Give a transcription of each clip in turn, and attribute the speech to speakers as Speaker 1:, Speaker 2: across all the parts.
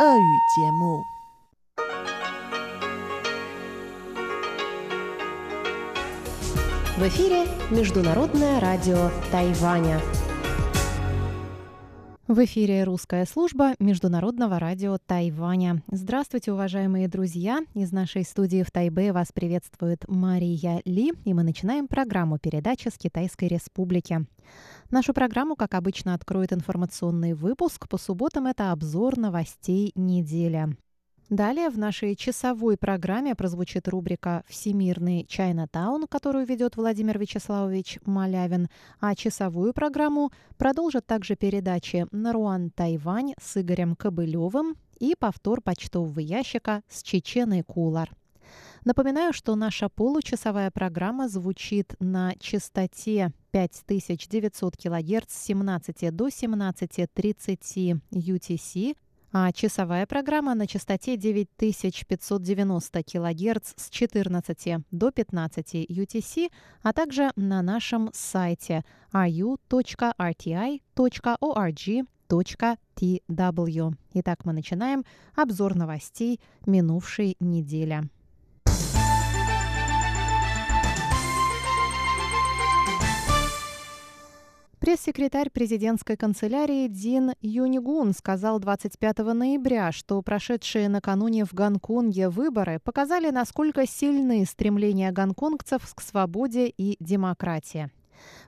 Speaker 1: 俄语节目。
Speaker 2: В эфире Международное радио Тайваня. В эфире русская служба Международного радио Тайваня. Здравствуйте, уважаемые друзья! Из нашей студии в Тайбе вас приветствует Мария Ли, и мы начинаем программу передачи с Китайской Республики. Нашу программу, как обычно, откроет информационный выпуск. По субботам это обзор новостей недели. Далее в нашей часовой программе прозвучит рубрика «Всемирный Чайнатаун», которую ведет Владимир Вячеславович Малявин, а часовую программу продолжат также передачи «Наруан Тайвань» с Игорем Кобылевым и повтор почтового ящика с Чеченой Кулар. Напоминаю, что наша получасовая программа звучит на частоте 5900 кГц с 17 до 17.30 UTC – а часовая программа на частоте 9590 кГц с 14 до 15 UTC, а также на нашем сайте ru.rti.org.tw. Итак, мы начинаем обзор новостей минувшей недели. Пресс-секретарь президентской канцелярии Дин Юнигун сказал 25 ноября, что прошедшие накануне в Гонконге выборы показали, насколько сильны стремления гонконгцев к свободе и демократии.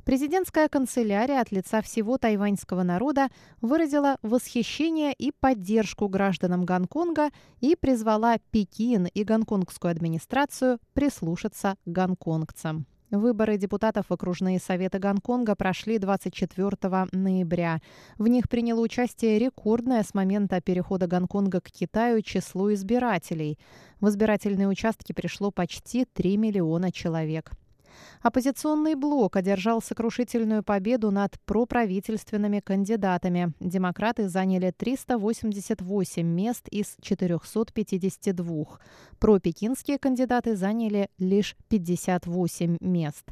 Speaker 2: Президентская канцелярия от лица всего тайваньского народа выразила восхищение и поддержку гражданам Гонконга и призвала Пекин и гонконгскую администрацию прислушаться к гонконгцам. Выборы депутатов в окружные советы Гонконга прошли 24 ноября. В них приняло участие рекордное с момента перехода Гонконга к Китаю число избирателей. В избирательные участки пришло почти 3 миллиона человек. Оппозиционный блок одержал сокрушительную победу над проправительственными кандидатами. Демократы заняли 388 мест из 452. Пропекинские кандидаты заняли лишь 58 мест.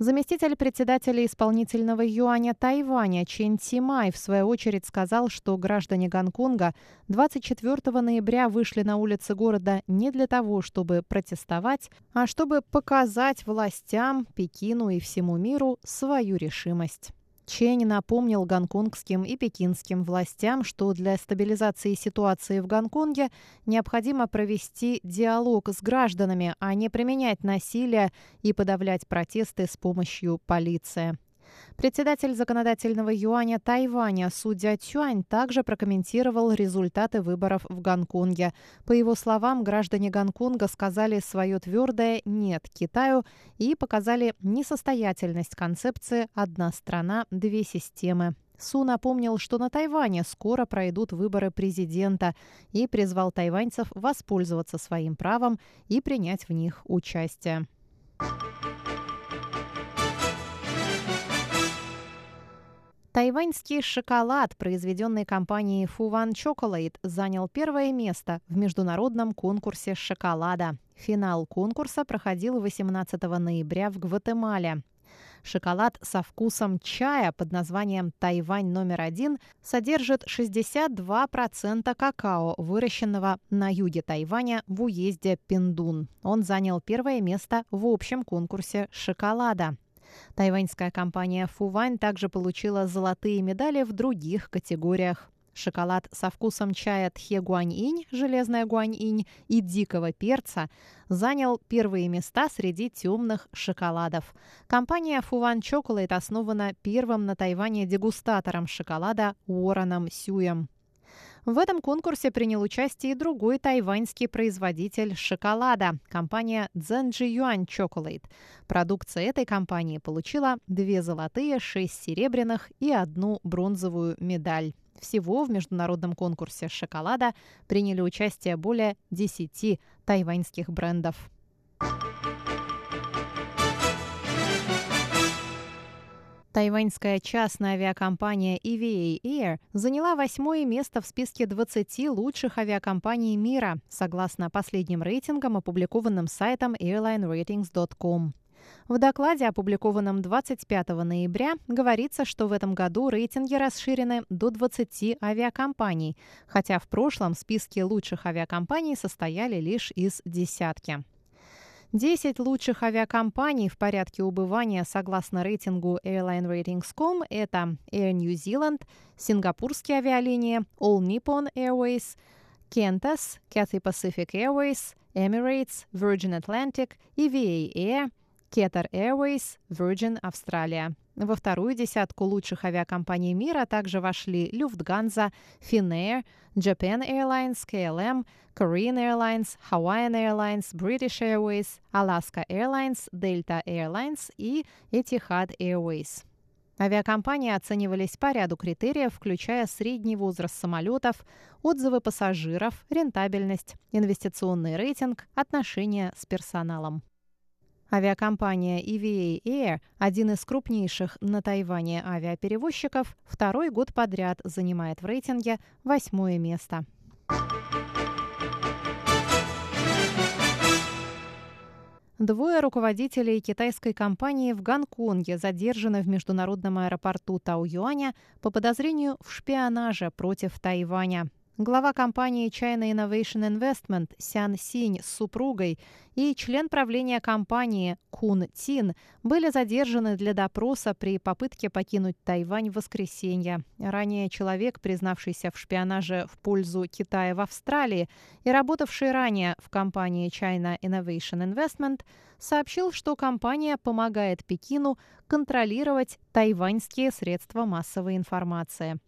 Speaker 2: Заместитель председателя исполнительного юаня Тайваня Чен Тимай в свою очередь сказал, что граждане Гонконга 24 ноября вышли на улицы города не для того, чтобы протестовать, а чтобы показать властям, Пекину и всему миру свою решимость. Чень напомнил гонконгским и пекинским властям, что для стабилизации ситуации в Гонконге необходимо провести диалог с гражданами, а не применять насилие и подавлять протесты с помощью полиции. Председатель законодательного юаня Тайваня судья Цюань также прокомментировал результаты выборов в Гонконге. По его словам, граждане Гонконга сказали свое твердое «нет» Китаю и показали несостоятельность концепции «одна страна, две системы». Су напомнил, что на Тайване скоро пройдут выборы президента и призвал тайваньцев воспользоваться своим правом и принять в них участие. Тайваньский шоколад, произведенный компанией Fuwan Chocolate, занял первое место в международном конкурсе шоколада. Финал конкурса проходил 18 ноября в Гватемале. Шоколад со вкусом чая под названием «Тайвань номер один» содержит 62% какао, выращенного на юге Тайваня в уезде Пиндун. Он занял первое место в общем конкурсе шоколада. Тайваньская компания Фувань также получила золотые медали в других категориях. Шоколад со вкусом чая Тхе Гуаньинь, железная Гуаньинь и дикого перца занял первые места среди темных шоколадов. Компания Фуван Chocolate основана первым на Тайване дегустатором шоколада Уорреном Сюем. В этом конкурсе принял участие и другой тайваньский производитель шоколада – компания Zhenji Yuan Chocolate. Продукция этой компании получила две золотые, шесть серебряных и одну бронзовую медаль. Всего в международном конкурсе шоколада приняли участие более 10 тайваньских брендов. Тайваньская частная авиакомпания EVA Air заняла восьмое место в списке 20 лучших авиакомпаний мира, согласно последним рейтингам, опубликованным сайтом airlineratings.com. В докладе, опубликованном 25 ноября, говорится, что в этом году рейтинги расширены до 20 авиакомпаний, хотя в прошлом списки лучших авиакомпаний состояли лишь из десятки. 10 лучших авиакомпаний в порядке убывания согласно рейтингу AirlineRatings.com – это Air New Zealand, сингапурские авиалинии, All Nippon Airways, Qantas, Cathay Pacific Airways, Emirates, Virgin Atlantic, EVA Air – Qatar Airways, Virgin Австралия. Во вторую десятку лучших авиакомпаний мира также вошли Lufthansa, Finnair, Japan Airlines, KLM, Korean Airlines, Hawaiian Airlines, British Airways, Alaska Airlines, Delta Airlines и Etihad Airways. Авиакомпании оценивались по ряду критериев, включая средний возраст самолетов, отзывы пассажиров, рентабельность, инвестиционный рейтинг, отношения с персоналом. Авиакомпания EVA Air, один из крупнейших на Тайване авиаперевозчиков, второй год подряд занимает в рейтинге восьмое место. Двое руководителей китайской компании в Гонконге задержаны в международном аэропорту Тау-Юаня по подозрению в шпионаже против Тайваня. Глава компании China Innovation Investment Сян Синь с супругой и член правления компании Кун Тин были задержаны для допроса при попытке покинуть Тайвань в воскресенье. Ранее человек, признавшийся в шпионаже в пользу Китая в Австралии и работавший ранее в компании China Innovation Investment, сообщил, что компания помогает Пекину контролировать тайваньские средства массовой информации.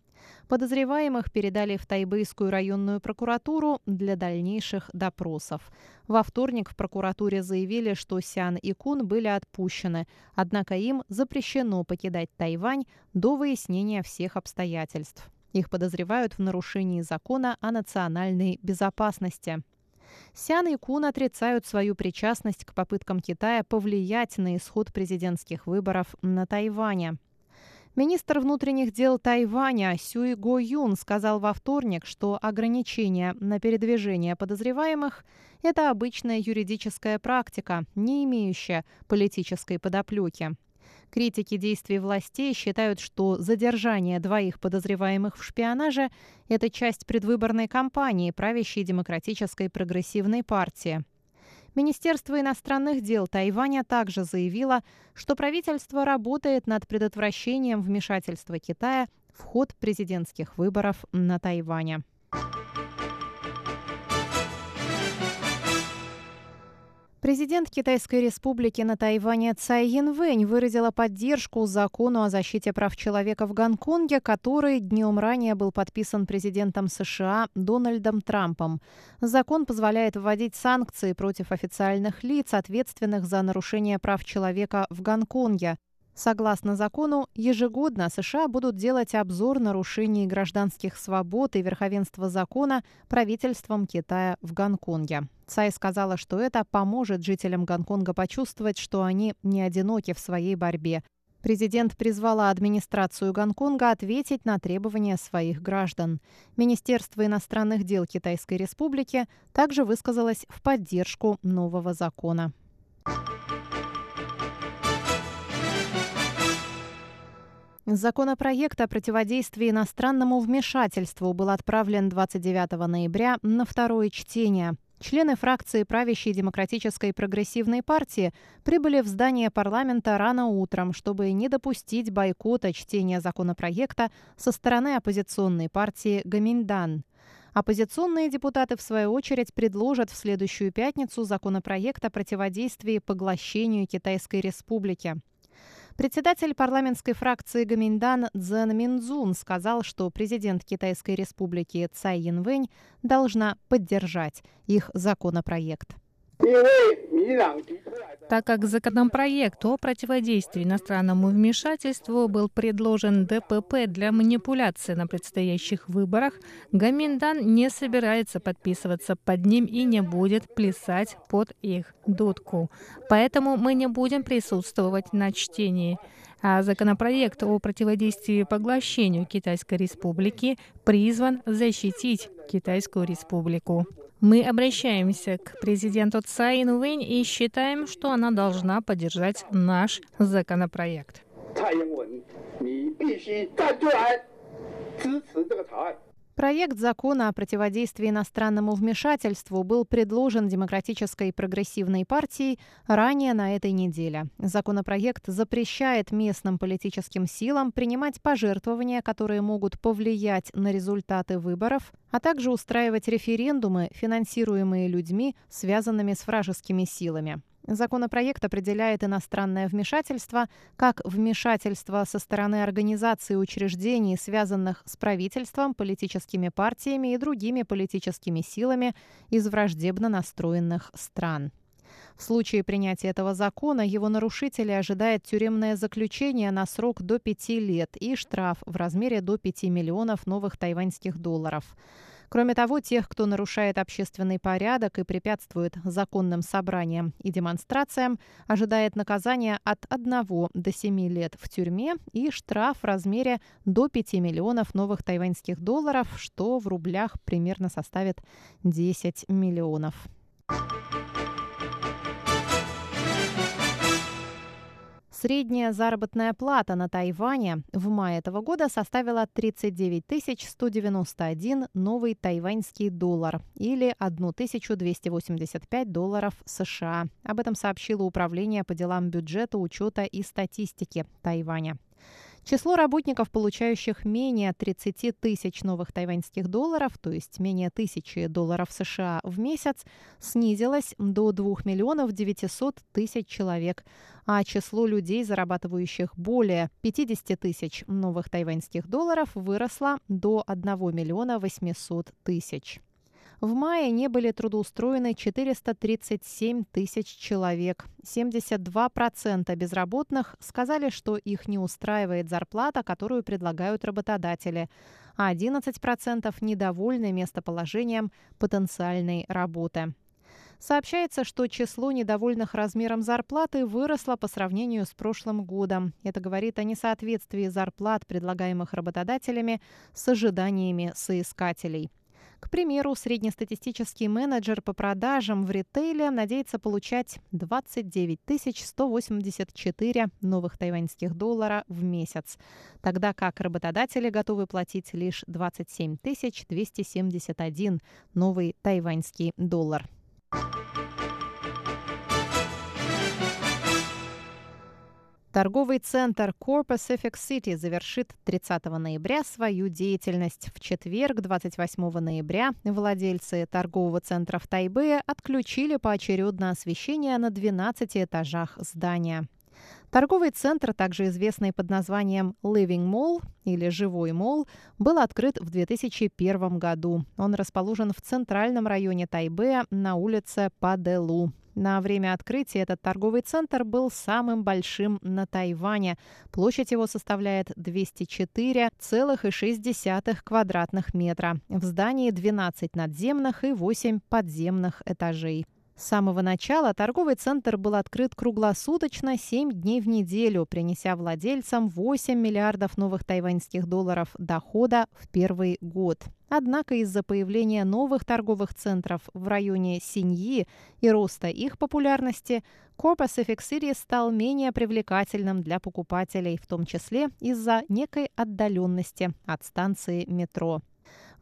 Speaker 2: Подозреваемых передали в Тайбэйскую районную прокуратуру для дальнейших допросов. Во вторник в прокуратуре заявили, что Сян и Кун были отпущены, однако им запрещено покидать Тайвань до выяснения всех обстоятельств. Их подозревают в нарушении закона о национальной безопасности. Сян и Кун отрицают свою причастность к попыткам Китая повлиять на исход президентских выборов на Тайване. Министр внутренних дел Тайваня Сюй Го Юн сказал во вторник, что ограничения на передвижение подозреваемых – это обычная юридическая практика, не имеющая политической подоплеки. Критики действий властей считают, что задержание двоих подозреваемых в шпионаже – это часть предвыборной кампании правящей демократической прогрессивной партии. Министерство иностранных дел Тайваня также заявило, что правительство работает над предотвращением вмешательства Китая в ход президентских выборов на Тайване. Президент Китайской республики на Тайване Цай Янвэнь выразила поддержку закону о защите прав человека в Гонконге, который днем ранее был подписан президентом США Дональдом Трампом. Закон позволяет вводить санкции против официальных лиц, ответственных за нарушение прав человека в Гонконге. Согласно закону, ежегодно США будут делать обзор нарушений гражданских свобод и верховенства закона правительством Китая в Гонконге. Цай сказала, что это поможет жителям Гонконга почувствовать, что они не одиноки в своей борьбе. Президент призвала администрацию Гонконга ответить на требования своих граждан. Министерство иностранных дел Китайской Республики также высказалось в поддержку нового закона. Законопроект о противодействии иностранному вмешательству был отправлен 29 ноября на второе чтение. Члены фракции правящей Демократической прогрессивной партии прибыли в здание парламента рано утром, чтобы не допустить бойкота чтения законопроекта со стороны оппозиционной партии Гаминдан. Оппозиционные депутаты, в свою очередь, предложат в следующую пятницу законопроект о противодействии поглощению Китайской республики. Председатель парламентской фракции Гаминдан Цзэн Минзун сказал, что президент Китайской республики Цай Янвэнь должна поддержать их законопроект.
Speaker 1: Так как законопроект о противодействии иностранному вмешательству был предложен ДПП для манипуляции на предстоящих выборах, Гаминдан не собирается подписываться под ним и не будет плясать под их дудку. Поэтому мы не будем присутствовать на чтении. А законопроект о противодействии поглощению Китайской Республики призван защитить Китайскую Республику. Мы обращаемся к президенту Цай Инвэнь и считаем, что она должна поддержать наш законопроект.
Speaker 2: Проект закона о противодействии иностранному вмешательству был предложен Демократической прогрессивной партией ранее на этой неделе. Законопроект запрещает местным политическим силам принимать пожертвования, которые могут повлиять на результаты выборов, а также устраивать референдумы, финансируемые людьми, связанными с вражескими силами. Законопроект определяет иностранное вмешательство как вмешательство со стороны организаций и учреждений, связанных с правительством, политическими партиями и другими политическими силами из враждебно настроенных стран. В случае принятия этого закона его нарушители ожидает тюремное заключение на срок до пяти лет и штраф в размере до 5 миллионов новых тайваньских долларов. Кроме того, тех, кто нарушает общественный порядок и препятствует законным собраниям и демонстрациям, ожидает наказание от 1 до 7 лет в тюрьме и штраф в размере до 5 миллионов новых тайваньских долларов, что в рублях примерно составит 10 миллионов. Средняя заработная плата на Тайване в мае этого года составила 39 191 новый тайваньский доллар или 1285 долларов США. Об этом сообщило Управление по делам бюджета, учета и статистики Тайваня. Число работников, получающих менее 30 тысяч новых тайваньских долларов, то есть менее тысячи долларов США в месяц, снизилось до 2 миллионов 900 тысяч человек, а число людей, зарабатывающих более 50 тысяч новых тайваньских долларов, выросло до 1 миллиона 800 тысяч. В мае не были трудоустроены 437 тысяч человек. 72% безработных сказали, что их не устраивает зарплата, которую предлагают работодатели, а 11% недовольны местоположением потенциальной работы. Сообщается, что число недовольных размером зарплаты выросло по сравнению с прошлым годом. Это говорит о несоответствии зарплат, предлагаемых работодателями, с ожиданиями соискателей. К примеру, среднестатистический менеджер по продажам в ритейле надеется получать 29 184 новых тайваньских доллара в месяц, тогда как работодатели готовы платить лишь 27 271 новый тайваньский доллар. Торговый центр Core Pacific City завершит 30 ноября свою деятельность. В четверг, 28 ноября, владельцы торгового центра в Тайбе отключили поочередно освещение на 12 этажах здания. Торговый центр, также известный под названием Living Mall или Живой Мол, был открыт в 2001 году. Он расположен в центральном районе Тайбе на улице Паделу. На время открытия этот торговый центр был самым большим на Тайване. Площадь его составляет 204,6 квадратных метра. В здании 12 надземных и 8 подземных этажей. С самого начала торговый центр был открыт круглосуточно 7 дней в неделю, принеся владельцам 8 миллиардов новых тайваньских долларов дохода в первый год. Однако из-за появления новых торговых центров в районе Синьи и роста их популярности, Core Pacific City стал менее привлекательным для покупателей, в том числе из-за некой отдаленности от станции метро.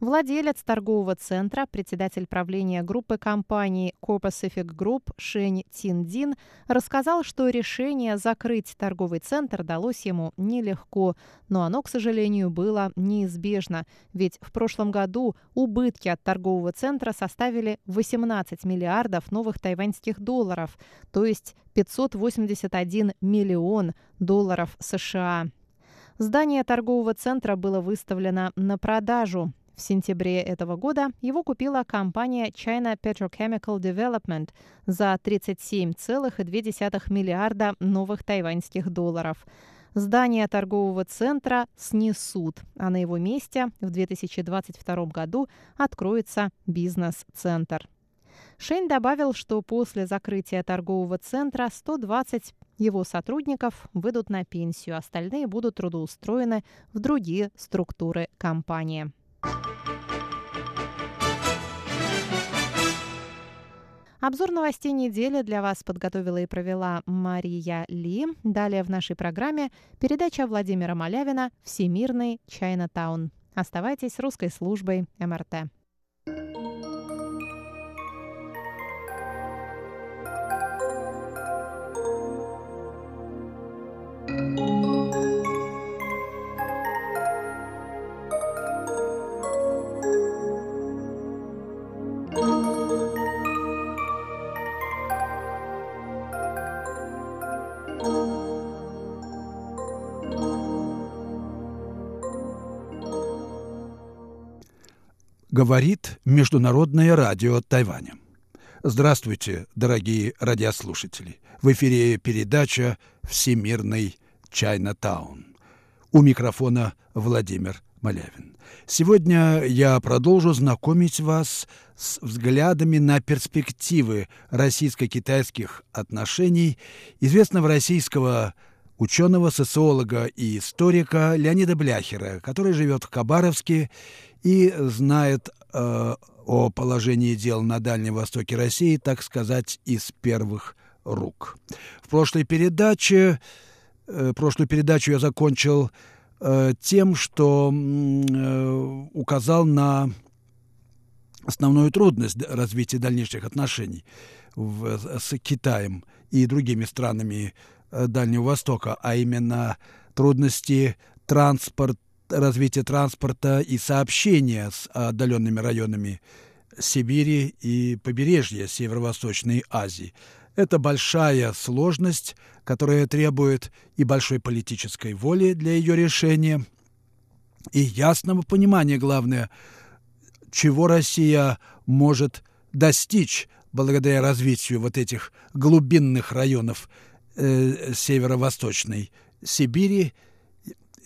Speaker 2: Владелец торгового центра, председатель правления группы компаний Core Pacific Group Шень Тиндин рассказал, что решение закрыть торговый центр далось ему нелегко, но оно, к сожалению, было неизбежно, ведь в прошлом году убытки от торгового центра составили 18 миллиардов новых тайваньских долларов, то есть 581 миллион долларов США. Здание торгового центра было выставлено на продажу. В сентябре этого года его купила компания China Petrochemical Development за 37,2 миллиарда новых тайваньских долларов. Здание торгового центра снесут, а на его месте в 2022 году откроется бизнес-центр. Шейн добавил, что после закрытия торгового центра 120 его сотрудников выйдут на пенсию, остальные будут трудоустроены в другие структуры компании. Обзор новостей недели для вас подготовила и провела Мария Ли. Далее в нашей программе передача Владимира Малявина «Всемирный Чайна-таун». Оставайтесь с русской службой МРТ.
Speaker 3: Говорит Международное радио Тайваня. Здравствуйте, дорогие радиослушатели. В эфире передача «Всемирный Чайна-таун». У микрофона Владимир Малявин. Сегодня я продолжу знакомить вас с взглядами на перспективы российско-китайских отношений известного российского ученого, социолога и историка Леонида Бляхера, который живет в Хабаровске и знает э, о положении дел на Дальнем Востоке России, так сказать, из первых рук. В прошлой передаче, э, прошлую передачу я закончил э, тем, что э, указал на основную трудность развития дальнейших отношений в, с Китаем и другими странами э, Дальнего Востока, а именно трудности транспорта развития транспорта и сообщения с отдаленными районами Сибири и побережья Северо-Восточной Азии. Это большая сложность, которая требует и большой политической воли для ее решения, и ясного понимания, главное, чего Россия может достичь благодаря развитию вот этих глубинных районов э, северо-восточной Сибири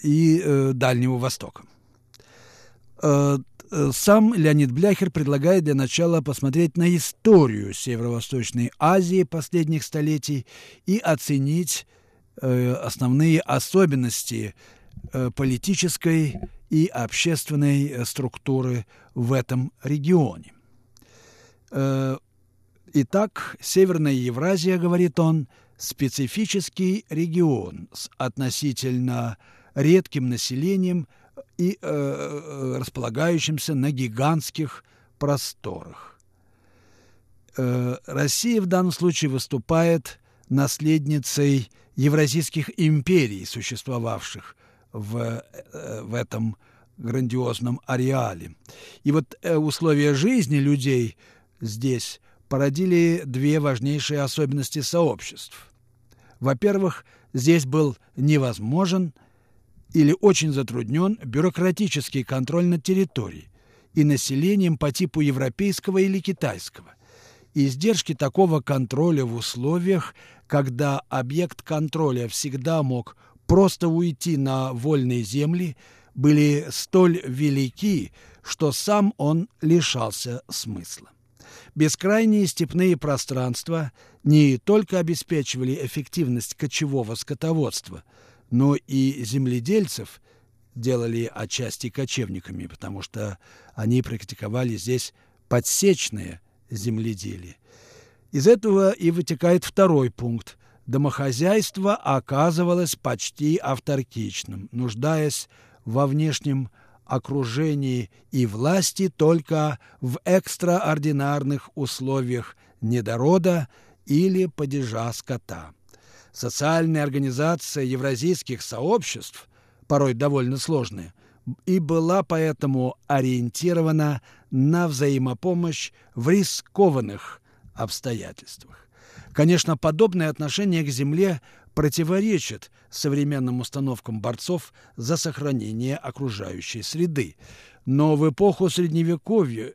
Speaker 3: и э, Дальнего Востока. Э, э, сам Леонид Бляхер предлагает для начала посмотреть на историю Северо-Восточной Азии последних столетий и оценить э, основные особенности э, политической и общественной э, структуры в этом регионе. Э, итак, Северная Евразия, говорит он, специфический регион с относительно редким населением и э, э, располагающимся на гигантских просторах. Э, Россия в данном случае выступает наследницей евразийских империй, существовавших в, э, в этом грандиозном ареале. И вот э, условия жизни людей здесь породили две важнейшие особенности сообществ. Во-первых, здесь был невозможен – или очень затруднен бюрократический контроль над территорией и населением по типу европейского или китайского. Издержки такого контроля в условиях, когда объект контроля всегда мог просто уйти на вольные земли, были столь велики, что сам он лишался смысла. Бескрайние степные пространства не только обеспечивали эффективность кочевого скотоводства – но и земледельцев делали отчасти кочевниками, потому что они практиковали здесь подсечное земледелие. Из этого и вытекает второй пункт. Домохозяйство оказывалось почти авторкичным, нуждаясь во внешнем окружении и власти только в экстраординарных условиях недорода или падежа скота социальная организация евразийских сообществ, порой довольно сложная, и была поэтому ориентирована на взаимопомощь в рискованных обстоятельствах. Конечно, подобное отношение к земле противоречит современным установкам борцов за сохранение окружающей среды. Но в эпоху Средневековья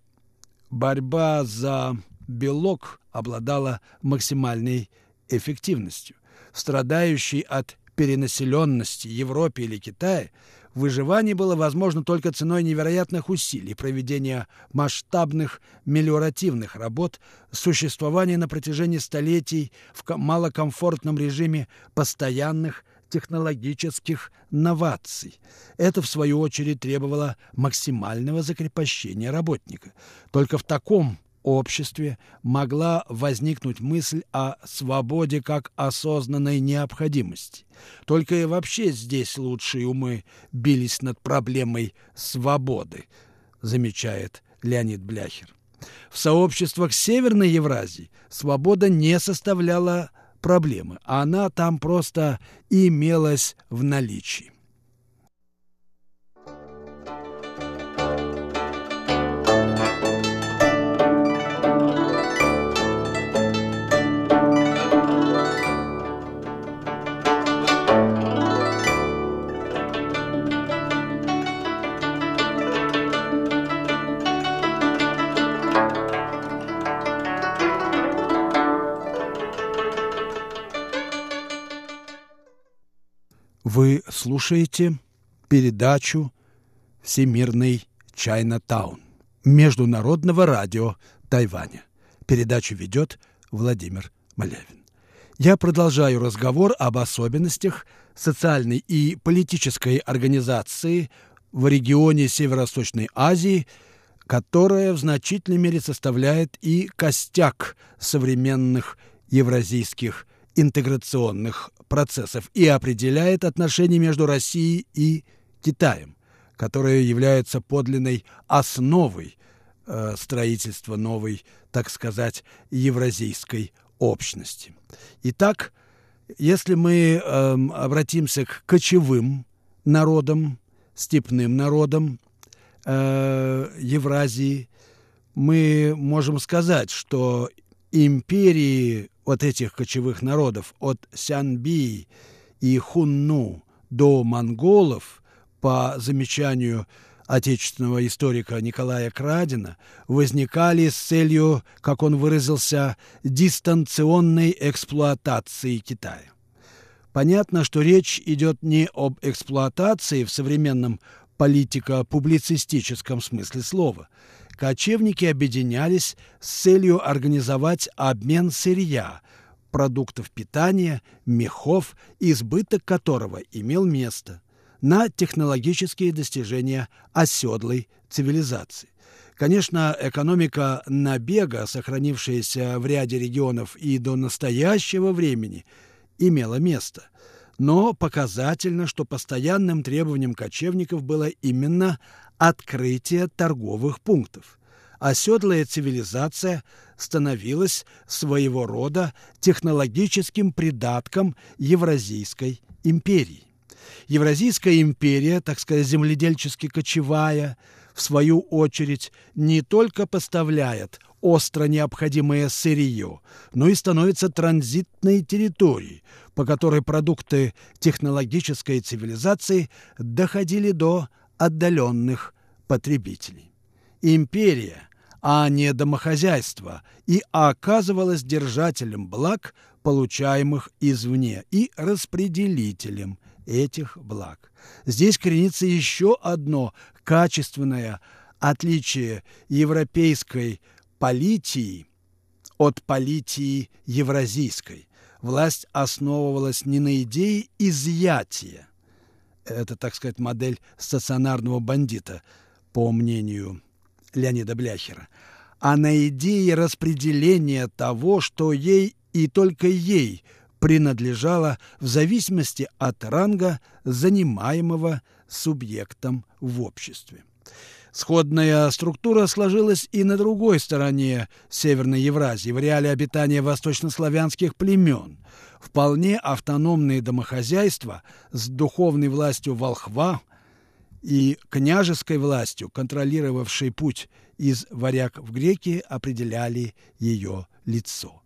Speaker 3: борьба за белок обладала максимальной эффективностью страдающей от перенаселенности Европе или Китае, выживание было возможно только ценой невероятных усилий, проведения масштабных мелиоративных работ, существования на протяжении столетий в малокомфортном режиме постоянных технологических новаций. Это, в свою очередь, требовало максимального закрепощения работника. Только в таком обществе могла возникнуть мысль о свободе как осознанной необходимости. Только и вообще здесь лучшие умы бились над проблемой свободы, замечает Леонид Бляхер. В сообществах Северной Евразии свобода не составляла проблемы, а она там просто имелась в наличии. Вы слушаете передачу «Всемирный Чайна-таун» Международного радио Тайваня. Передачу ведет Владимир Малявин. Я продолжаю разговор об особенностях социальной и политической организации в регионе Северо-Восточной Азии, которая в значительной мере составляет и костяк современных евразийских интеграционных процессов и определяет отношения между Россией и Китаем, которые являются подлинной основой э, строительства новой, так сказать, евразийской общности. Итак, если мы э, обратимся к кочевым народам, степным народам э, Евразии, мы можем сказать, что империи вот этих кочевых народов от Сянби и Хунну до монголов, по замечанию отечественного историка Николая Крадина, возникали с целью, как он выразился, дистанционной эксплуатации Китая. Понятно, что речь идет не об эксплуатации в современном политико-публицистическом смысле слова – кочевники объединялись с целью организовать обмен сырья, продуктов питания, мехов, избыток которого имел место, на технологические достижения оседлой цивилизации. Конечно, экономика набега, сохранившаяся в ряде регионов и до настоящего времени, имела место. Но показательно, что постоянным требованием кочевников было именно открытие торговых пунктов. Оседлая цивилизация становилась своего рода технологическим придатком Евразийской империи. Евразийская империя, так сказать, земледельчески кочевая, в свою очередь, не только поставляет остро необходимое сырье, но и становится транзитной территорией, по которой продукты технологической цивилизации доходили до отдаленных потребителей. Империя, а не домохозяйство, и оказывалась держателем благ, получаемых извне, и распределителем этих благ. Здесь коренится еще одно качественное отличие европейской политии от политии евразийской. Власть основывалась не на идее изъятия, это, так сказать, модель стационарного бандита, по мнению Леонида Бляхера, а на идее распределения того, что ей и только ей принадлежало в зависимости от ранга, занимаемого субъектом в обществе. Сходная структура сложилась и на другой стороне Северной Евразии, в реале обитания восточнославянских племен. Вполне автономные домохозяйства с духовной властью волхва и княжеской властью, контролировавшей путь из варяг в греки, определяли ее лицо.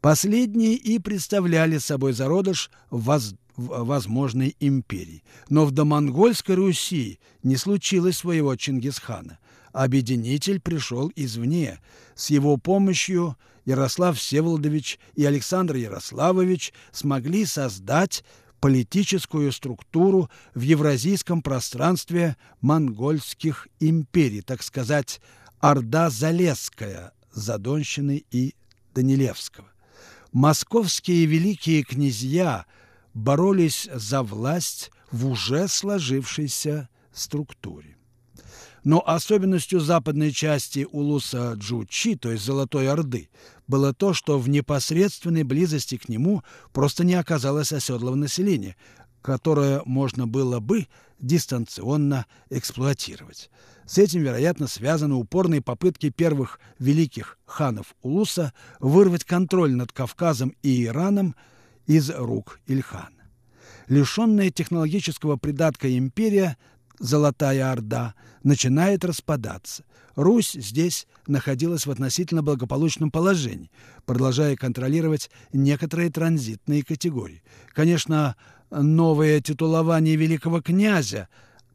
Speaker 3: Последние и представляли собой зародыш воз возможной империи. Но в домонгольской Руси не случилось своего Чингисхана. Объединитель пришел извне. С его помощью Ярослав Всеволодович и Александр Ярославович смогли создать политическую структуру в евразийском пространстве монгольских империй, так сказать, Орда Залесская, Задонщины и Данилевского. Московские великие князья – боролись за власть в уже сложившейся структуре. Но особенностью западной части Улуса Джучи, то есть Золотой Орды, было то, что в непосредственной близости к нему просто не оказалось оседлого населения, которое можно было бы дистанционно эксплуатировать. С этим, вероятно, связаны упорные попытки первых великих ханов Улуса вырвать контроль над Кавказом и Ираном из рук Ильхана. Лишенная технологического придатка империя, Золотая Орда, начинает распадаться. Русь здесь находилась в относительно благополучном положении, продолжая контролировать некоторые транзитные категории. Конечно, новое титулование великого князя,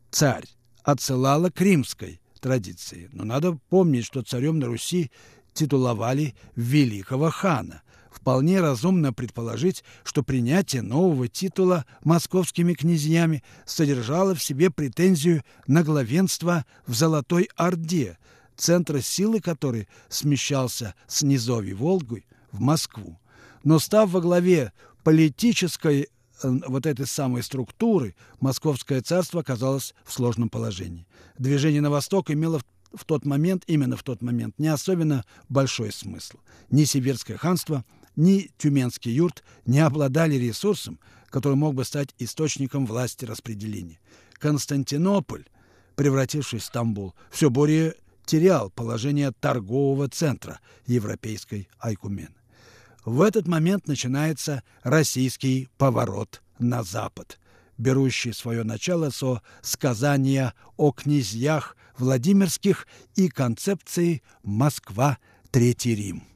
Speaker 3: царь, отсылало к римской традиции. Но надо помнить, что царем на Руси титуловали великого хана. Вполне разумно предположить, что принятие нового титула московскими князьями содержало в себе претензию на главенство в Золотой Орде, центр силы которой смещался с низови Волгой в Москву. Но став во главе политической вот этой самой структуры Московское царство оказалось в сложном положении. Движение на восток имело в тот момент, именно в тот момент, не особенно большой смысл. Ни Сибирское ханство, ни Тюменский юрт не обладали ресурсом, который мог бы стать источником власти распределения. Константинополь, превратившись в Стамбул, все более терял положение торгового центра европейской Айкумены. В этот момент начинается российский поворот на запад, берущий свое начало со сказания о князьях Владимирских и концепции «Москва, Третий Рим».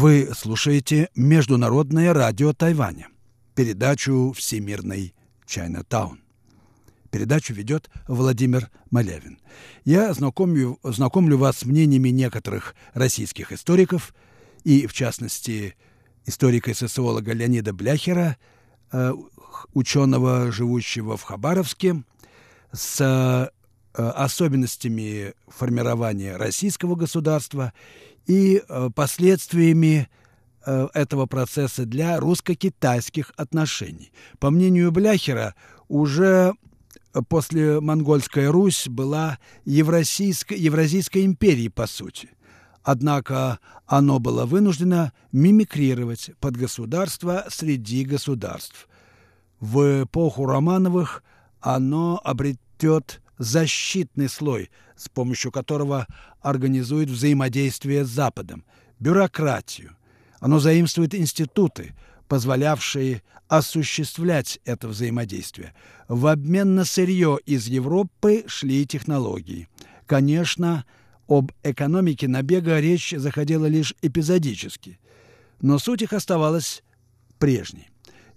Speaker 3: Вы слушаете Международное радио Тайваня, передачу «Всемирный Чайна-таун». Передачу ведет Владимир Малявин. Я знакомлю, знакомлю вас с мнениями некоторых российских историков, и, в частности, историка и социолога Леонида Бляхера, э, ученого, живущего в Хабаровске, с э, особенностями формирования российского государства и э, последствиями э, этого процесса для русско-китайских отношений. По мнению Бляхера, уже после Монгольская Русь была Евразийской, Евразийской империей по сути. Однако оно было вынуждено мимикрировать под государство среди государств. В эпоху Романовых оно обретет защитный слой, с помощью которого организует взаимодействие с Западом, бюрократию. Оно заимствует институты, позволявшие осуществлять это взаимодействие. В обмен на сырье из Европы шли технологии. Конечно, об экономике набега речь заходила лишь эпизодически, но суть их оставалась прежней.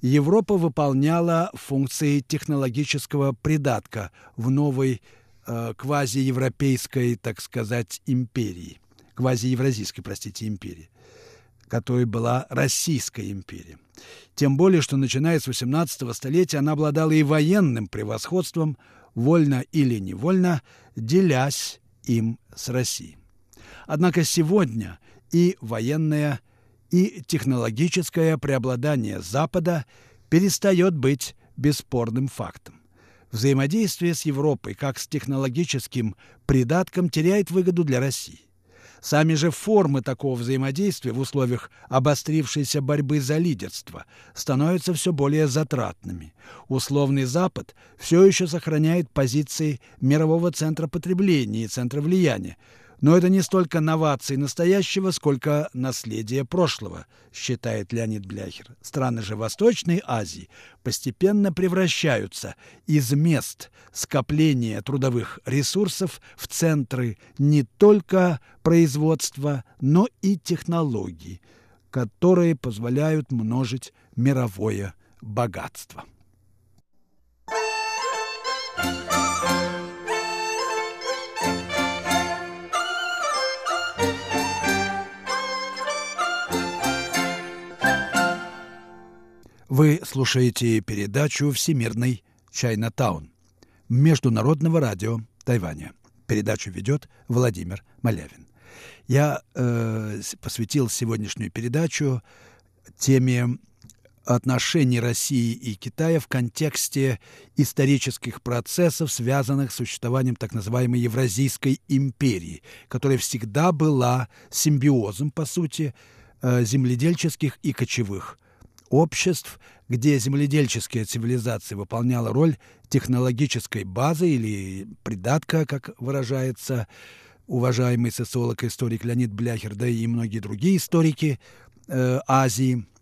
Speaker 3: Европа выполняла функции технологического придатка в новой э, квазиевропейской, так сказать, империи, квазиевразийской, простите, империи, которой была Российская империя. Тем более, что начиная с XVIII столетия она обладала и военным превосходством, вольно или невольно, делясь им с Россией. Однако сегодня и военная и технологическое преобладание Запада перестает быть бесспорным фактом. Взаимодействие с Европой как с технологическим придатком теряет выгоду для России. Сами же формы такого взаимодействия в условиях обострившейся борьбы за лидерство становятся все более затратными. Условный Запад все еще сохраняет позиции мирового центра потребления и центра влияния, но это не столько новации настоящего, сколько наследие прошлого, считает Леонид Бляхер. Страны же Восточной Азии постепенно превращаются из мест скопления трудовых ресурсов в центры не только производства, но и технологий, которые позволяют множить мировое богатство. Вы слушаете передачу «Всемирный Чайнатаун» Международного радио Тайваня. Передачу ведет Владимир Малявин. Я э, посвятил сегодняшнюю передачу теме отношений России и Китая в контексте исторических процессов, связанных с существованием так называемой Евразийской империи, которая всегда была симбиозом, по сути, э, земледельческих и кочевых обществ, где земледельческая цивилизация выполняла роль технологической базы или придатка, как выражается уважаемый социолог и историк Леонид Бляхер, да и многие другие историки э, Азии –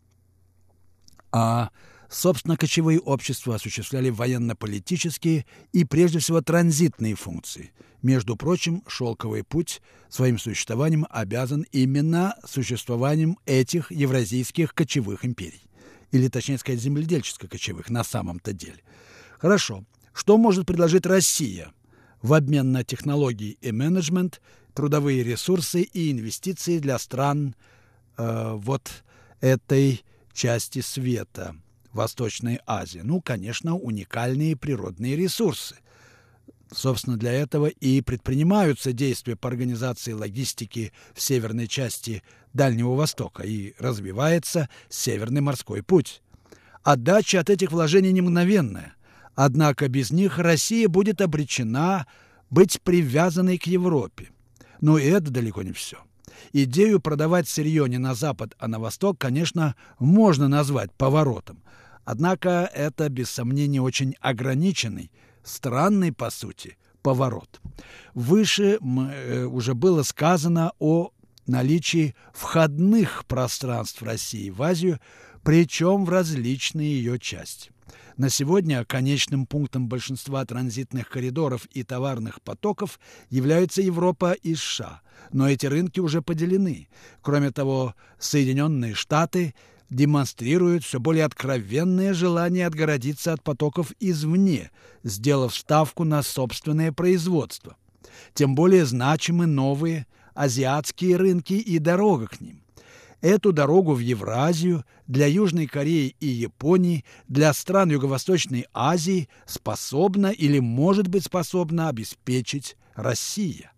Speaker 3: а, собственно, кочевые общества осуществляли военно-политические и, прежде всего, транзитные функции. Между прочим, шелковый путь своим существованием обязан именно существованием этих евразийских кочевых империй. Или, точнее сказать, земледельческо-кочевых на самом-то деле. Хорошо. Что может предложить Россия в обмен на технологии и менеджмент, трудовые ресурсы и инвестиции для стран э, вот этой части света Восточной Азии. Ну, конечно, уникальные природные ресурсы. Собственно, для этого и предпринимаются действия по организации логистики в северной части Дальнего Востока и развивается Северный морской путь. Отдача от этих вложений не мгновенная. Однако без них Россия будет обречена быть привязанной к Европе. Но и это далеко не все. Идею продавать сырье не на запад, а на восток, конечно, можно назвать поворотом. Однако это, без сомнения, очень ограниченный, странный, по сути, поворот. Выше э, уже было сказано о наличии входных пространств России в Азию, причем в различные ее части. На сегодня конечным пунктом большинства транзитных коридоров и товарных потоков являются Европа и США, но эти рынки уже поделены. Кроме того, Соединенные Штаты демонстрируют все более откровенное желание отгородиться от потоков извне, сделав ставку на собственное производство. Тем более значимы новые азиатские рынки и дорога к ним. Эту дорогу в Евразию для Южной Кореи и Японии, для стран Юго-Восточной Азии способна или может быть способна обеспечить Россия.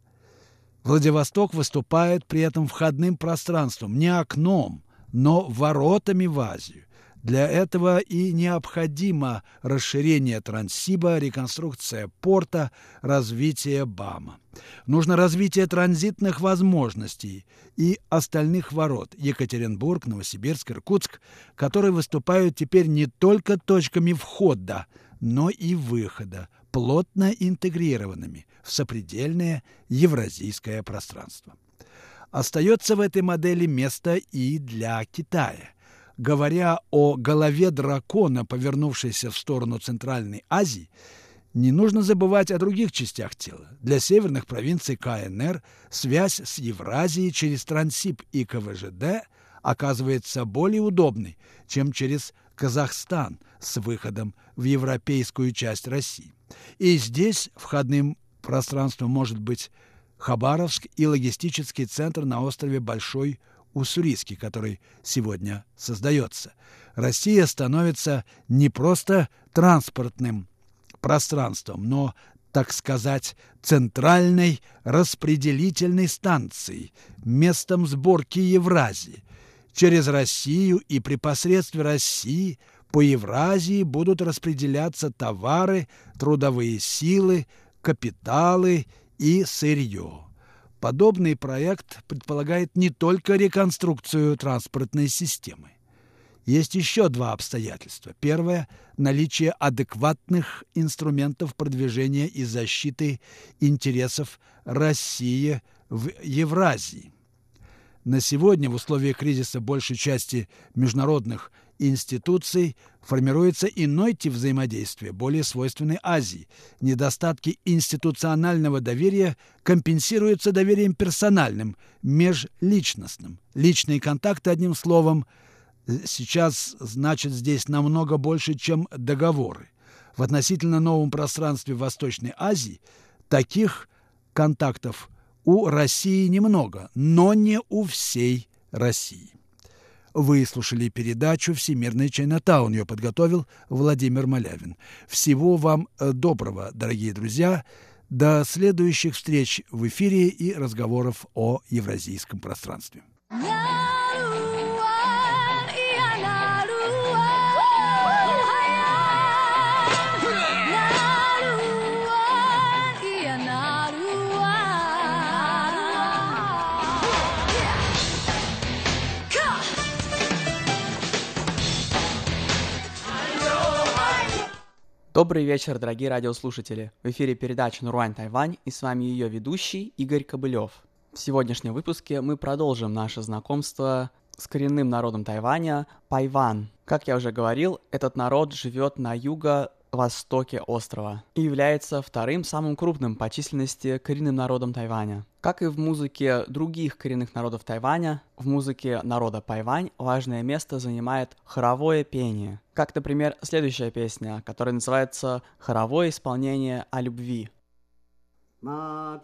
Speaker 3: Владивосток выступает при этом входным пространством, не окном, но воротами в Азию. Для этого и необходимо расширение Транссиба, реконструкция порта, развитие БАМа. Нужно развитие транзитных возможностей и остальных ворот Екатеринбург, Новосибирск, Иркутск, которые выступают теперь не только точками входа, но и выхода, плотно интегрированными в сопредельное евразийское пространство. Остается в этой модели место и для Китая – говоря о голове дракона, повернувшейся в сторону Центральной Азии, не нужно забывать о других частях тела. Для северных провинций КНР связь с Евразией через Трансип и КВЖД оказывается более удобной, чем через Казахстан с выходом в европейскую часть России. И здесь входным пространством может быть Хабаровск и логистический центр на острове Большой уссурийский, который сегодня создается. Россия становится не просто транспортным пространством, но, так сказать, центральной распределительной станцией, местом сборки Евразии. Через Россию и при посредстве России по Евразии будут распределяться товары, трудовые силы, капиталы и сырье. Подобный проект предполагает не только реконструкцию транспортной системы. Есть еще два обстоятельства. Первое – наличие адекватных инструментов продвижения и защиты интересов России в Евразии. На сегодня в условиях кризиса большей части международных институций формируется иной тип взаимодействия, более свойственный Азии. Недостатки институционального доверия компенсируются доверием персональным, межличностным. Личные контакты, одним словом, сейчас значат здесь намного больше, чем договоры. В относительно новом пространстве Восточной Азии таких контактов у России немного, но не у всей России. Вы слушали передачу «Всемирный Чайнатаун». Ее подготовил Владимир Малявин. Всего вам э, доброго, дорогие друзья. До следующих встреч в эфире и разговоров о евразийском пространстве.
Speaker 4: Добрый вечер, дорогие радиослушатели! В эфире передача «Нуруань Тайвань» и с вами ее ведущий Игорь Кобылев. В сегодняшнем выпуске мы продолжим наше знакомство с коренным народом Тайваня – Пайван. Как я уже говорил, этот народ живет на юго востоке острова и является вторым самым крупным по численности коренным народом Тайваня. Как и в музыке других коренных народов Тайваня, в музыке народа Пайвань важное место занимает хоровое пение. Как, например, следующая песня, которая называется «Хоровое исполнение о любви». Макода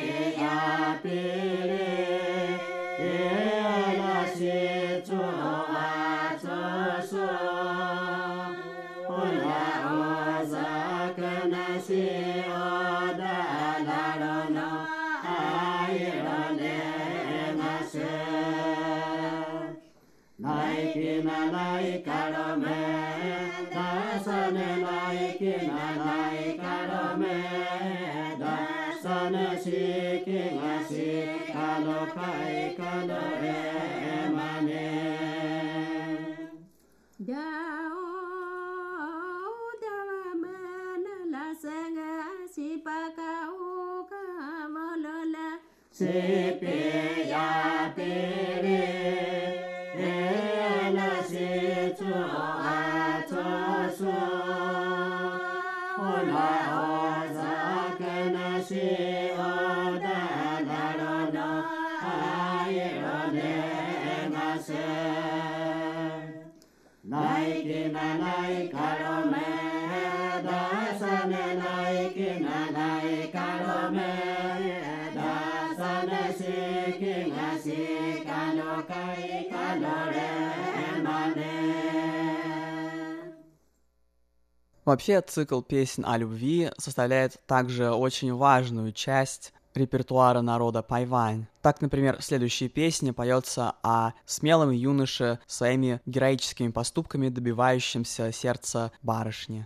Speaker 4: Вообще, цикл песен о любви составляет также очень важную часть репертуара народа Пайвань. Так, например, в следующей песне поется о смелом юноше своими героическими поступками, добивающимся сердца барышни.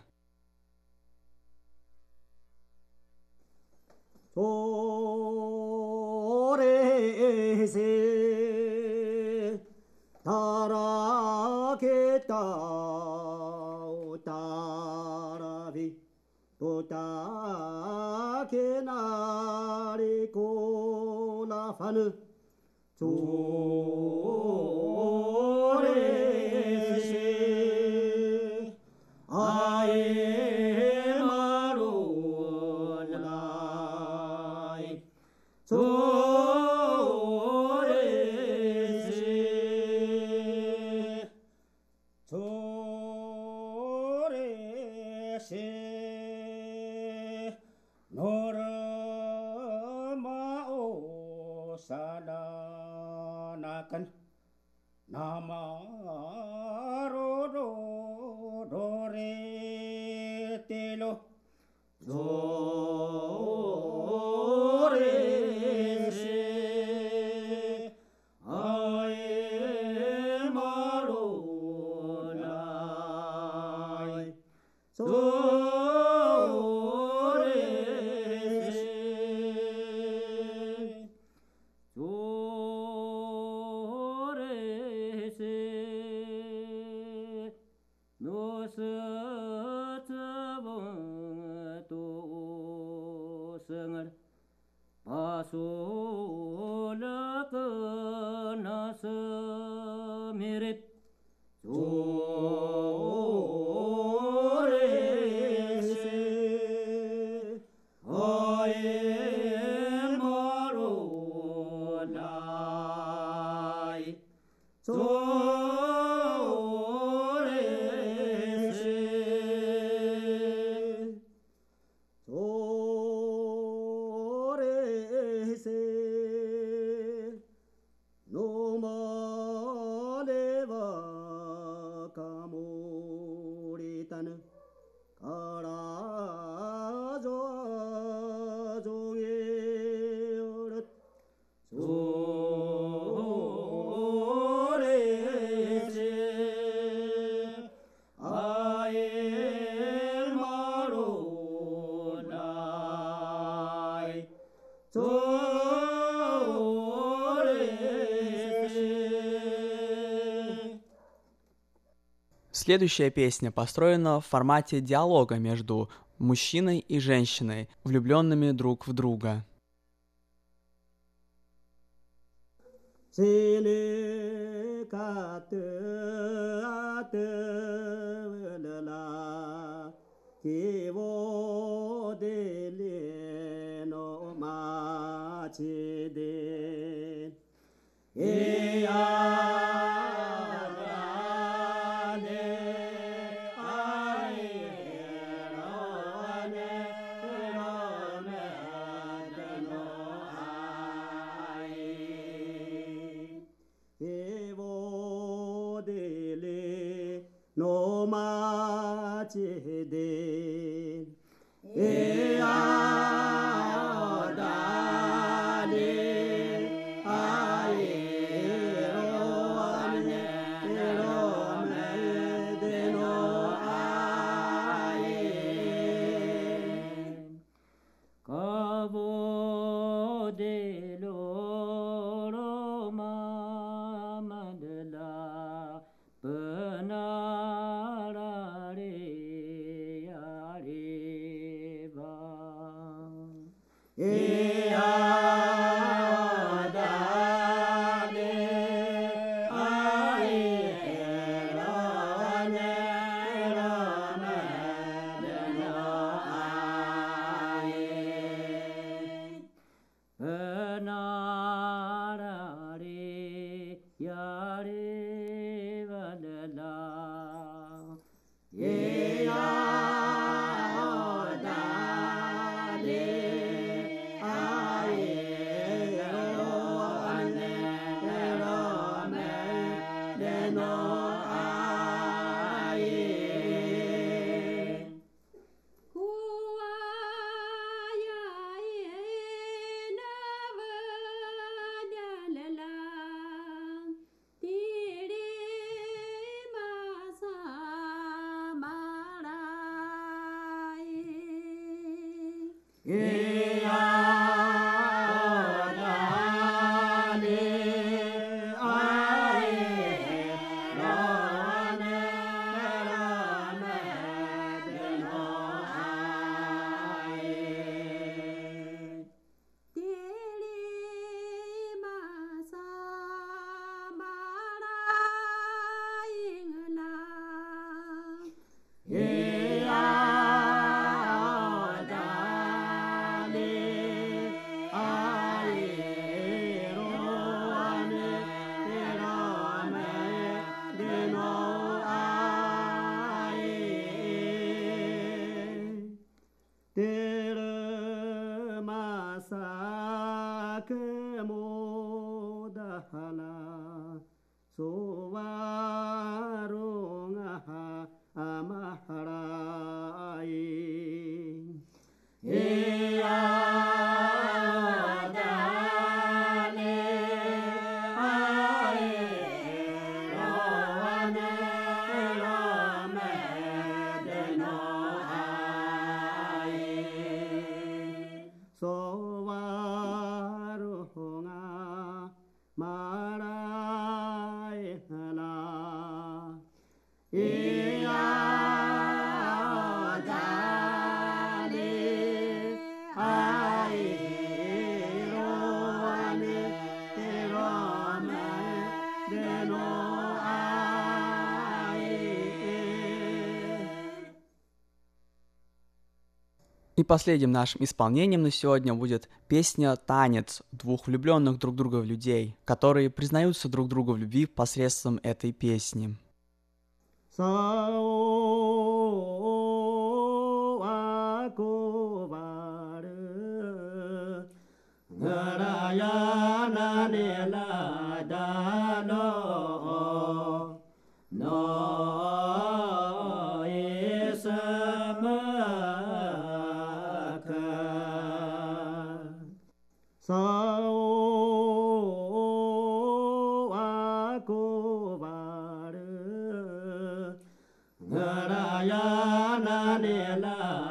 Speaker 4: ta ke na
Speaker 5: けなれこなさぬ。そう。
Speaker 4: Следующая песня построена в формате диалога между мужчиной и женщиной, влюбленными друг в друга. И последним нашим исполнением на сегодня будет песня «Танец» двух влюбленных друг друга в людей, которые признаются друг другу в любви посредством этой песни.
Speaker 5: 사오 ನಾರಾಯಣ
Speaker 4: ನೇಲಾ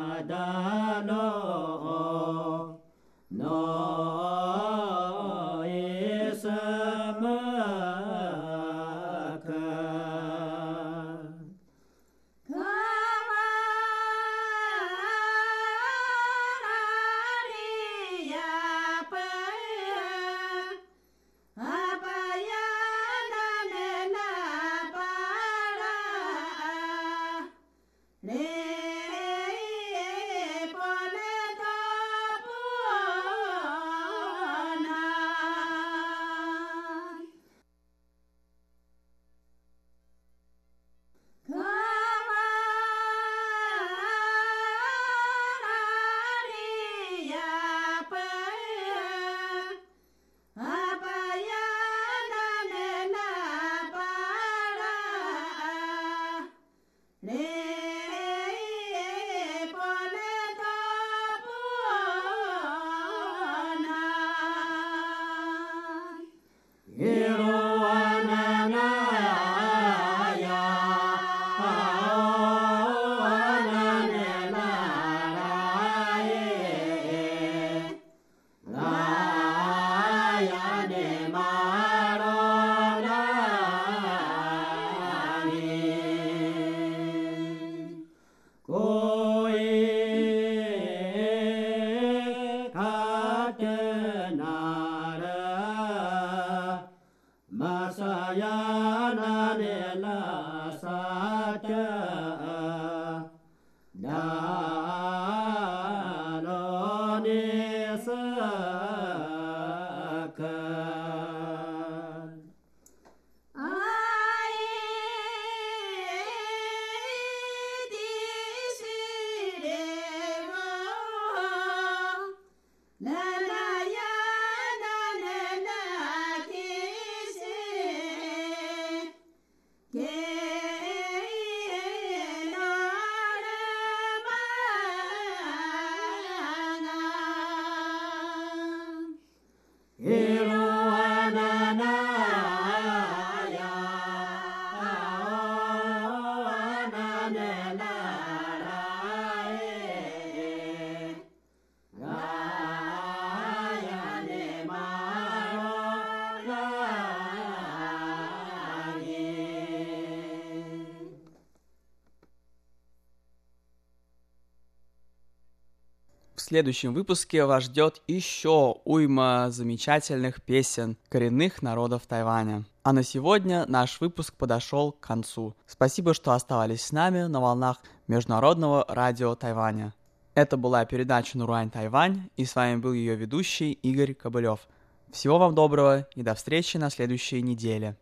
Speaker 4: следующем выпуске вас ждет еще уйма замечательных песен коренных народов Тайваня. А на сегодня наш выпуск подошел к концу. Спасибо, что оставались с нами на волнах Международного радио Тайваня. Это была передача Нурань Тайвань, и с вами был ее ведущий Игорь Кобылев. Всего вам доброго и до встречи на следующей неделе.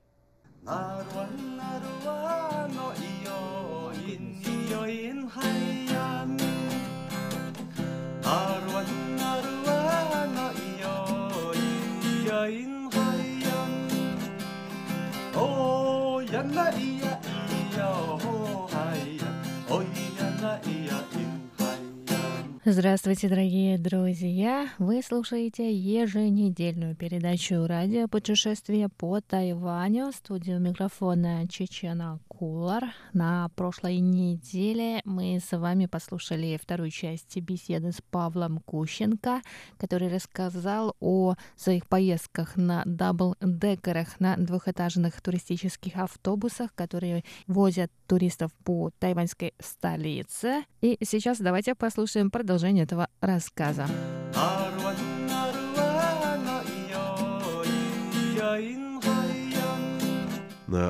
Speaker 1: Здравствуйте, дорогие друзья! Вы слушаете еженедельную передачу радио «Путешествие по Тайваню». Студию микрофона Чечена Кулар. На прошлой неделе мы с вами послушали вторую часть беседы с Павлом Кущенко, который рассказал о своих поездках на дабл-декерах на двухэтажных туристических автобусах, которые возят туристов по тайваньской столице. И сейчас давайте послушаем продолжение этого рассказа.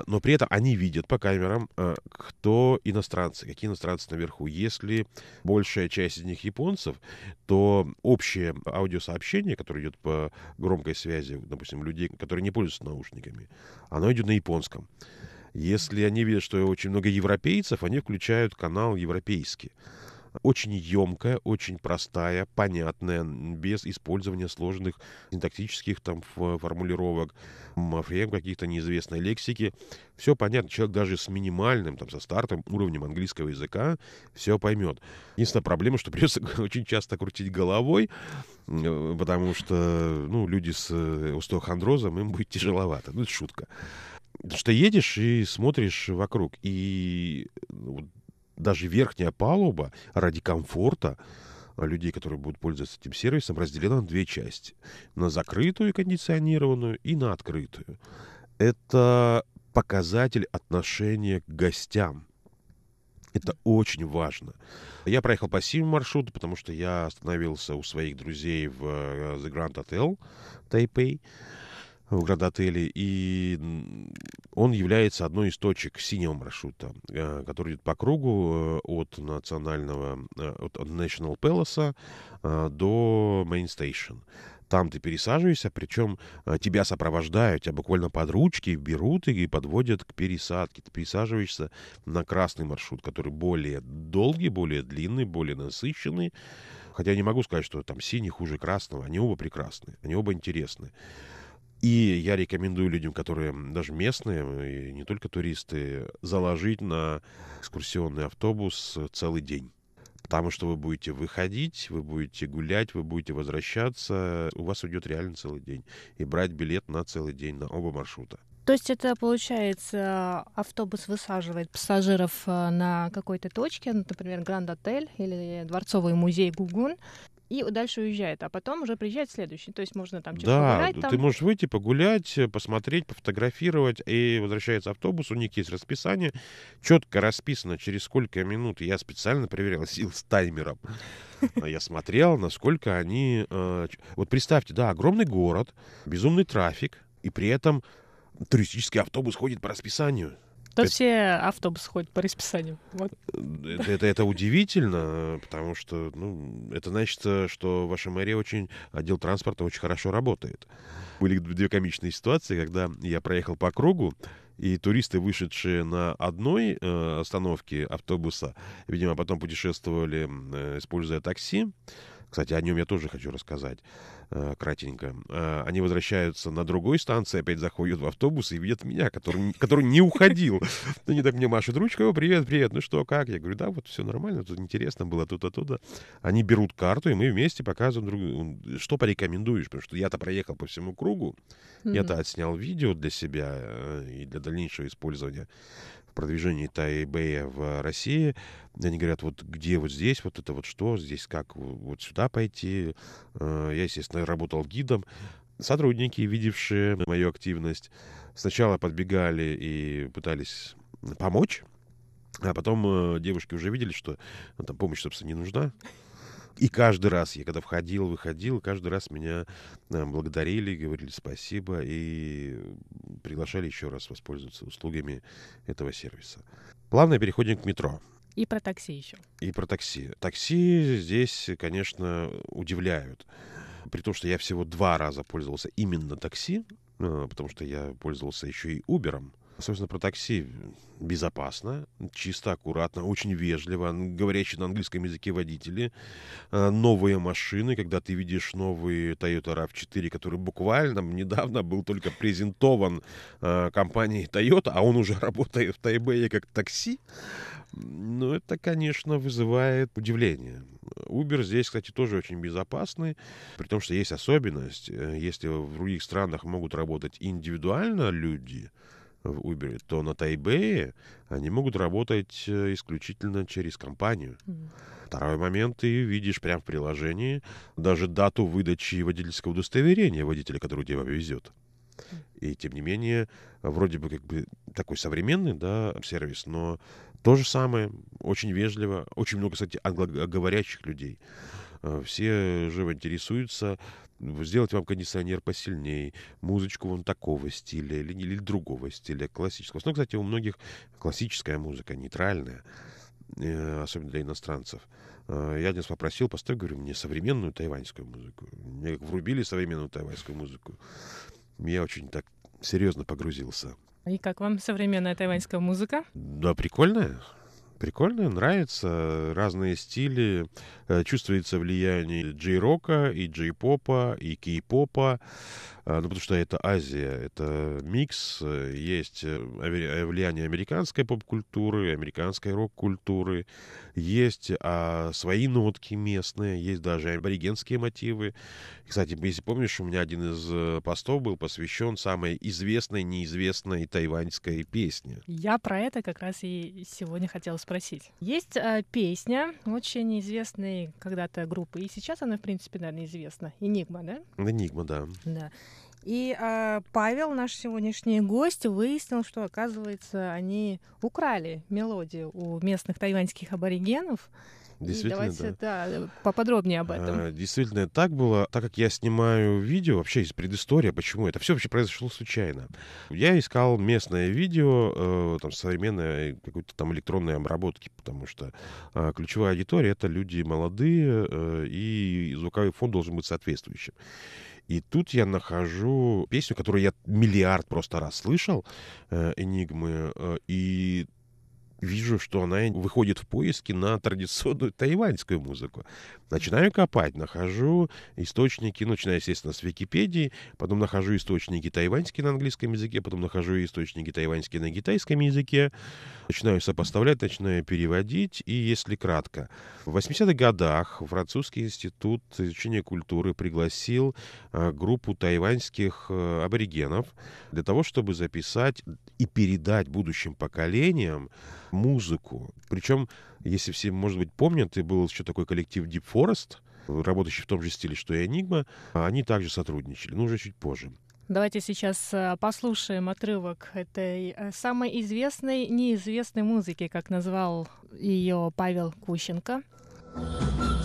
Speaker 6: Но при этом они видят по камерам, э, кто иностранцы, какие иностранцы наверху. Если большая часть из них японцев, то общее аудиосообщение, которое идет по громкой связи, допустим, людей, которые не пользуются наушниками, оно идет на японском. Если они видят, что очень много европейцев, они включают канал европейский. Очень емкая, очень простая, понятная, без использования сложных синтактических там формулировок, морфем каких-то неизвестной лексики. Все понятно. Человек даже с минимальным, там, со стартовым уровнем английского языка все поймет. Единственная проблема, что придется очень часто крутить головой, э, потому что, ну, люди с э, остеохондрозом, им будет тяжеловато. Ну, это шутка. Что едешь и смотришь вокруг, и ну, даже верхняя палуба ради комфорта людей, которые будут пользоваться этим сервисом, разделена на две части. На закрытую кондиционированную и на открытую. Это показатель отношения к гостям. Это очень важно. Я проехал по сим маршруту, потому что я остановился у своих друзей в э, The Grand Hotel Тайпей в гранд-отеле, и он является одной из точек синего маршрута, э, который идет по кругу э, от национального, э, от National Palace до Main Station. Там ты пересаживаешься, причем тебя сопровождают, тебя буквально под ручки берут и подводят к пересадке. Ты пересаживаешься на красный маршрут, который более долгий, более длинный, более насыщенный. Хотя я не могу сказать, что там синий хуже красного. Они оба прекрасные, они оба интересны. И я рекомендую людям, которые даже местные, и не только туристы, заложить на экскурсионный автобус целый день. Потому что вы будете выходить, вы будете гулять, вы будете возвращаться. У вас уйдет реально целый день. И брать билет на целый день на оба маршрута.
Speaker 1: То есть это, получается, автобус высаживает пассажиров э, на какой-то точке, например, Гранд-отель или Дворцовый музей Гугун, и дальше уезжает, а потом уже приезжает следующий. То есть можно там чуть
Speaker 6: Да,
Speaker 1: погулять,
Speaker 6: ты можешь выйти, погулять, э, посмотреть, пофотографировать, и возвращается автобус, у них есть расписание, четко расписано, через сколько минут. Я специально проверял сил с таймером. А Я смотрел, насколько они... э, Вот представьте, да, огромный город, безумный трафик, и при этом туристический автобус ходит по расписанию.
Speaker 1: То все автобусы ходят по расписанию. Вот.
Speaker 6: Это, это, это удивительно, потому что ну, это значит, э, что ваша мэрия очень, отдел транспорта очень хорошо работает. Были две комичные ситуации, когда я проехал по кругу, и туристы, вышедшие на одной э, остановке автобуса, видимо, потом путешествовали, э, используя такси, кстати, о нем я тоже хочу рассказать э, кратенько. Э, они возвращаются на другой станции, опять заходят в автобус и видят меня, который, который не уходил. Они так мне машут ручкой, «О, привет, привет, ну что, как? Я говорю, да, вот все нормально, тут интересно было, тут оттуда. Они берут карту, и мы вместе показываем друг другу, что порекомендуешь, потому что я-то проехал по всему кругу, я-то отснял видео для себя э, и для дальнейшего использования в продвижении Тайбэя в России. Они говорят, вот где вот здесь, вот это вот что, здесь как, вот сюда пойти. Э, Я, естественно, работал гидом. Сотрудники, видевшие мою активность, сначала подбегали и пытались помочь, а потом э, девушки уже видели, что ну, там помощь, собственно, не нужна. И каждый раз, я когда входил, выходил, каждый раз меня э, благодарили, говорили спасибо и приглашали еще раз воспользоваться услугами этого сервиса. Плавно переходим к метро.
Speaker 1: И про такси еще.
Speaker 6: И про такси. Такси здесь, конечно, удивляют. При том, что я всего два раза пользовался именно такси, э, потому что я пользовался еще и Uber. Собственно, про такси безопасно, чисто, аккуратно, очень вежливо, говорящие на английском языке водители, э, новые машины, когда ты видишь новый Toyota RAV4, который буквально недавно был только презентован э, компанией Toyota, а он уже работает в Тайбэе как такси, ну, это, конечно, вызывает удивление. Uber здесь, кстати, тоже очень безопасный, при том, что есть особенность. э, Если в других странах могут работать индивидуально люди, в Uber, то на Тайбэе они могут работать э, исключительно через компанию. Второй момент, ты видишь прямо в приложении даже дату выдачи водительского удостоверения водителя, который тебя везет. И тем не менее, вроде бы как бы такой современный да, сервис, но то же самое, очень вежливо, очень много, кстати, англоговорящих людей. Э, Все живо интересуются, сделать вам кондиционер посильнее, музычку вон такого стиля или, или другого стиля, классического. Ну, кстати, у многих классическая музыка, нейтральная, э, особенно для иностранцев. Э, Я один раз попросил, поставь, говорю, мне современную тайваньскую музыку. Мне врубили современную тайваньскую музыку. Я очень так серьезно погрузился.
Speaker 1: И как вам современная тайваньская музыка?
Speaker 6: Да, прикольная. Прикольно, нравится. Разные стили. Э, Чувствуется влияние джей-рока, и джей-попа, и кей-попа. А, Ну, потому что это Азия, это микс. Э, Есть э, влияние американской поп-культуры, американской рок-культуры. Есть а, свои нотки местные, есть даже аборигенские мотивы. Кстати, если помнишь, у меня один из постов был посвящен самой известной, неизвестной тайваньской песне.
Speaker 1: Я про это как раз и сегодня хотела спросить. Есть э, песня очень известной когда-то группы, и сейчас она, в принципе, наверное, известна. Энигма, да?
Speaker 6: Энигма, да.
Speaker 1: Да. И э, Павел, наш сегодняшний гость, выяснил, что, оказывается, они украли мелодию у местных тайваньских аборигенов.
Speaker 6: Действительно,
Speaker 1: давайте
Speaker 6: да.
Speaker 1: да, поподробнее об этом.
Speaker 6: А, Действительно, так было. Так как я снимаю видео, вообще есть предыстория, почему это все вообще произошло случайно. Я искал местное видео, э, там, современной какой-то там электронной обработки, потому что а, ключевая аудитория — это люди молодые, э, и звуковой фон должен быть соответствующим. И тут я нахожу песню, которую я миллиард просто раз слышал, э, «Энигмы», э, и вижу, что она выходит в поиске на традиционную тайваньскую музыку. Начинаю копать, нахожу источники, ну, начиная, естественно, с Википедии, потом нахожу источники тайваньские на английском языке, потом нахожу источники тайваньские на китайском языке, начинаю сопоставлять, начинаю переводить, и если кратко. В 80-х годах французский институт изучения культуры пригласил э, группу тайваньских э, аборигенов для того, чтобы записать и передать будущим поколениям музыку. Причем, если все, может быть, помнят, и был еще такой коллектив Deep Forest, работающий в том же стиле, что и Enigma, они также сотрудничали, но уже чуть позже.
Speaker 1: Давайте сейчас э, послушаем отрывок этой э, самой известной неизвестной музыки, как назвал ее Павел Кущенко. Дорогие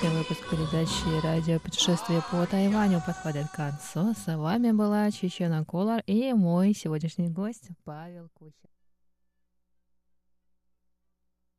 Speaker 1: сегодняшний выпуск передачи «Радио путешествие по Тайваню» подходит к концу. С вами была Чечена Колор и мой сегодняшний гость Павел Кучер.